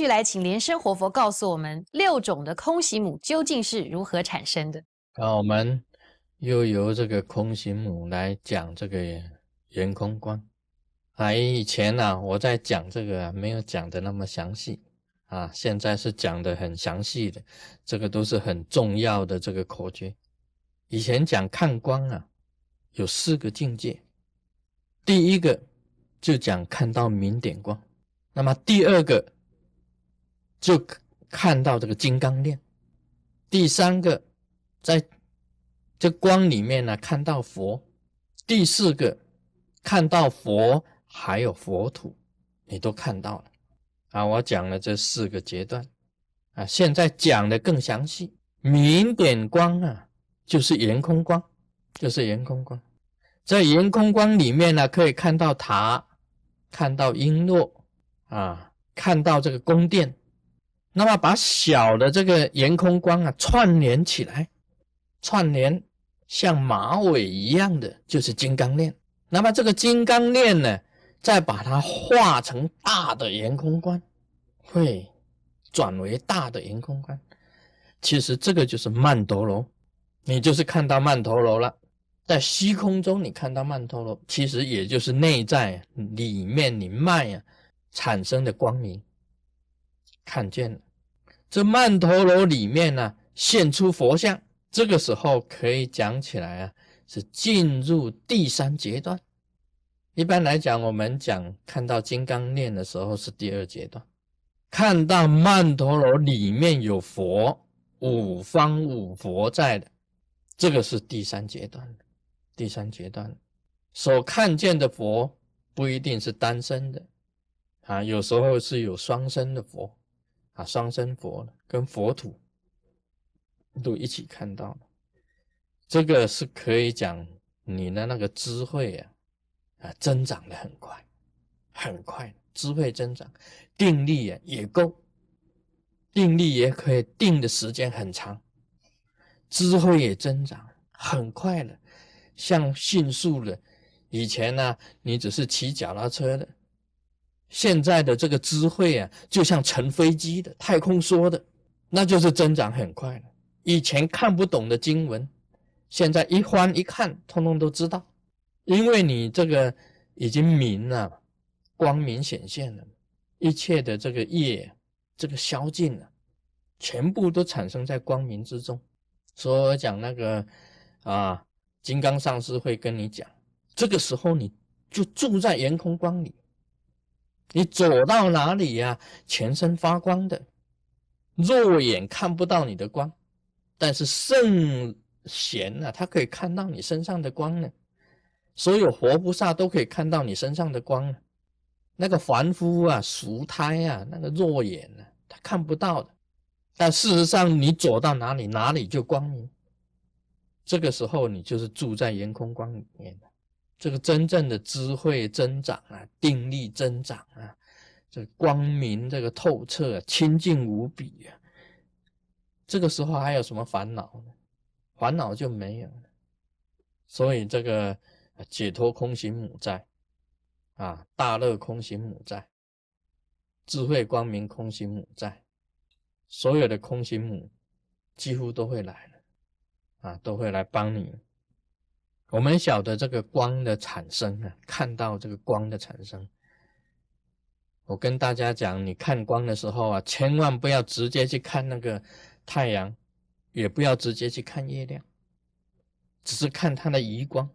续来请莲生活佛告诉我们，六种的空行母究竟是如何产生的？那我们又由这个空行母来讲这个圆空观。啊，以前呢，我在讲这个没有讲的那么详细啊，现在是讲的很详细的，这个都是很重要的这个口诀。以前讲看光啊，有四个境界，第一个就讲看到明点光，那么第二个就看到这个金刚链，第三个在这光里面呢看到佛，第四个看到佛。还有佛土，你都看到了啊！我讲了这四个阶段啊，现在讲的更详细。明点光啊，就是圆空光，就是圆空光。在圆空光里面呢，可以看到塔，看到璎珞啊，看到这个宫殿。那么把小的这个圆空光啊串联起来，串联像马尾一样的，就是金刚链。那么这个金刚链呢？再把它化成大的圆空观，会转为大的圆空观。其实这个就是曼陀罗，你就是看到曼陀罗了。在虚空中，你看到曼陀罗，其实也就是内在里面灵脉啊产生的光明。看见了，这曼陀罗里面呢现出佛像，这个时候可以讲起来啊，是进入第三阶段。一般来讲，我们讲看到金刚链的时候是第二阶段，看到曼陀罗里面有佛，五方五佛在的，这个是第三阶段。第三阶段所看见的佛不一定是单身的啊，有时候是有双身的佛啊，双身佛跟佛土都一起看到了，这个是可以讲你的那个智慧啊。啊，增长的很快，很快，智慧增长，定力啊也够，定力也可以定的时间很长，智慧也增长很快了，像迅速的，以前呢，你只是骑脚踏车的，现在的这个智慧啊，就像乘飞机的，太空梭的，那就是增长很快了。以前看不懂的经文，现在一翻一看，通通都知道。因为你这个已经明了，光明显现了，一切的这个业，这个消尽了，全部都产生在光明之中。所以我讲那个啊，金刚上师会跟你讲，这个时候你就住在圆空光里，你走到哪里呀，全身发光的，肉眼看不到你的光，但是圣贤啊，他可以看到你身上的光呢。所有活菩萨都可以看到你身上的光呢，那个凡夫啊、俗胎啊、那个弱眼啊，他看不到的。但事实上，你走到哪里，哪里就光明。这个时候，你就是住在圆空光里面的。这个真正的智慧增长啊，定力增长啊，这光明这个透彻、清净无比啊。这个时候还有什么烦恼呢？烦恼就没有了。所以这个。解脱空行母在，啊，大乐空行母在，智慧光明空行母在，所有的空行母几乎都会来了，啊，都会来帮你。我们晓得这个光的产生啊，看到这个光的产生。我跟大家讲，你看光的时候啊，千万不要直接去看那个太阳，也不要直接去看月亮，只是看它的余光。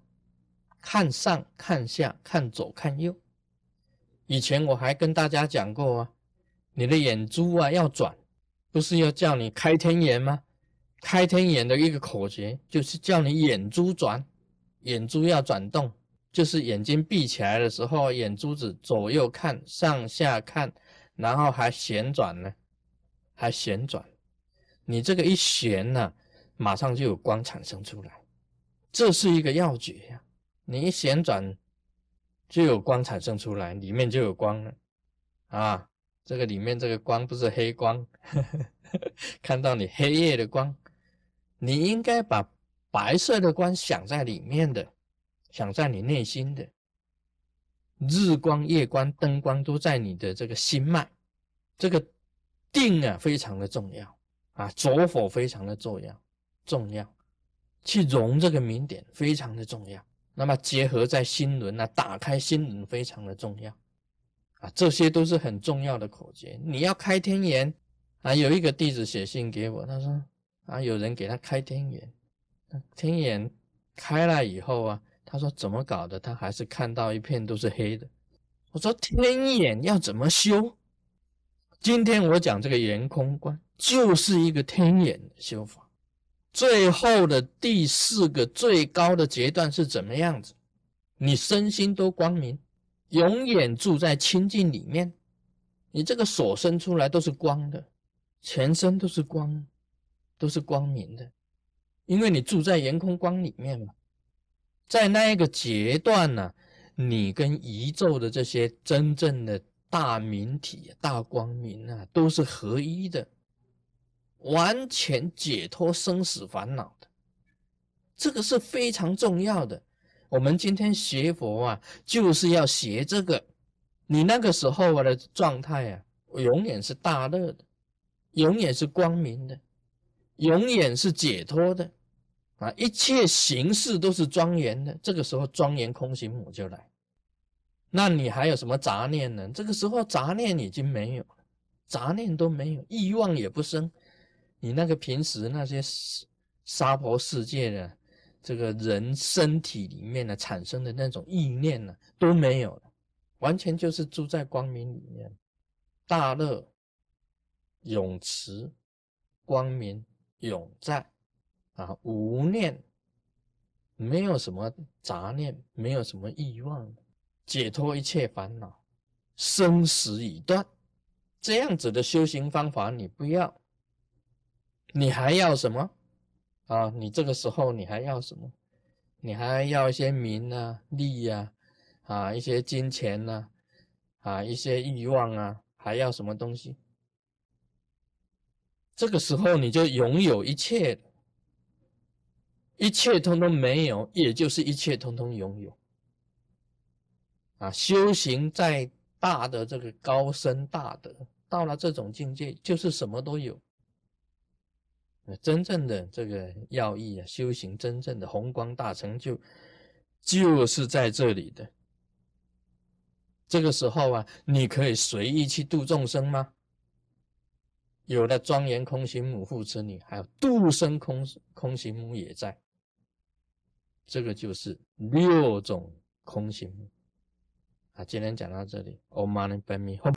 看上看下看左看右，以前我还跟大家讲过啊，你的眼珠啊要转，不是要叫你开天眼吗？开天眼的一个口诀就是叫你眼珠转，眼珠要转动，就是眼睛闭起来的时候，眼珠子左右看上下看，然后还旋转呢，还旋转，你这个一旋呢，马上就有光产生出来，这是一个要诀呀。你一旋转，就有光产生出来，里面就有光了啊！这个里面这个光不是黑光，呵 呵看到你黑夜的光，你应该把白色的光想在里面的，想在你内心的，日光、夜光、灯光都在你的这个心脉，这个定啊非常的重要啊，着火非常的重要，重要，去融这个明点非常的重要。那么结合在心轮啊，打开心轮非常的重要啊，这些都是很重要的口诀。你要开天眼啊，有一个弟子写信给我，他说啊，有人给他开天眼，天眼开了以后啊，他说怎么搞的？他还是看到一片都是黑的。我说天眼要怎么修？今天我讲这个圆空观，就是一个天眼的修法。最后的第四个最高的阶段是怎么样子？你身心都光明，永远住在清净里面。你这个手伸出来都是光的，全身都是光，都是光明的，因为你住在圆空光里面嘛。在那一个阶段呢，你跟宇宙的这些真正的大明体、大光明啊，都是合一的。完全解脱生死烦恼的，这个是非常重要的。我们今天学佛啊，就是要学这个。你那个时候我的状态啊，永远是大乐的，永远是光明的，永远是解脱的啊！一切形式都是庄严的。这个时候，庄严空行母就来。那你还有什么杂念呢？这个时候杂念已经没有了，杂念都没有，欲望也不生。你那个平时那些沙婆世界的这个人身体里面呢产生的那种意念呢都没有了，完全就是住在光明里面，大乐永持，光明永在啊，无念，没有什么杂念，没有什么欲望，解脱一切烦恼，生死已断，这样子的修行方法你不要。你还要什么啊？你这个时候你还要什么？你还要一些名啊、利呀，啊，一些金钱呐，啊，一些欲望啊，还要什么东西？这个时候你就拥有一切，一切通通没有，也就是一切通通拥有。啊，修行再大的这个高深大德，到了这种境界，就是什么都有。真正的这个要义啊，修行真正的宏光大成就，就是在这里的。这个时候啊，你可以随意去度众生吗？有了庄严空行母父之女，还有度生空空行母也在。这个就是六种空行母。啊，今天讲到这里，Om Mani Padme Hum。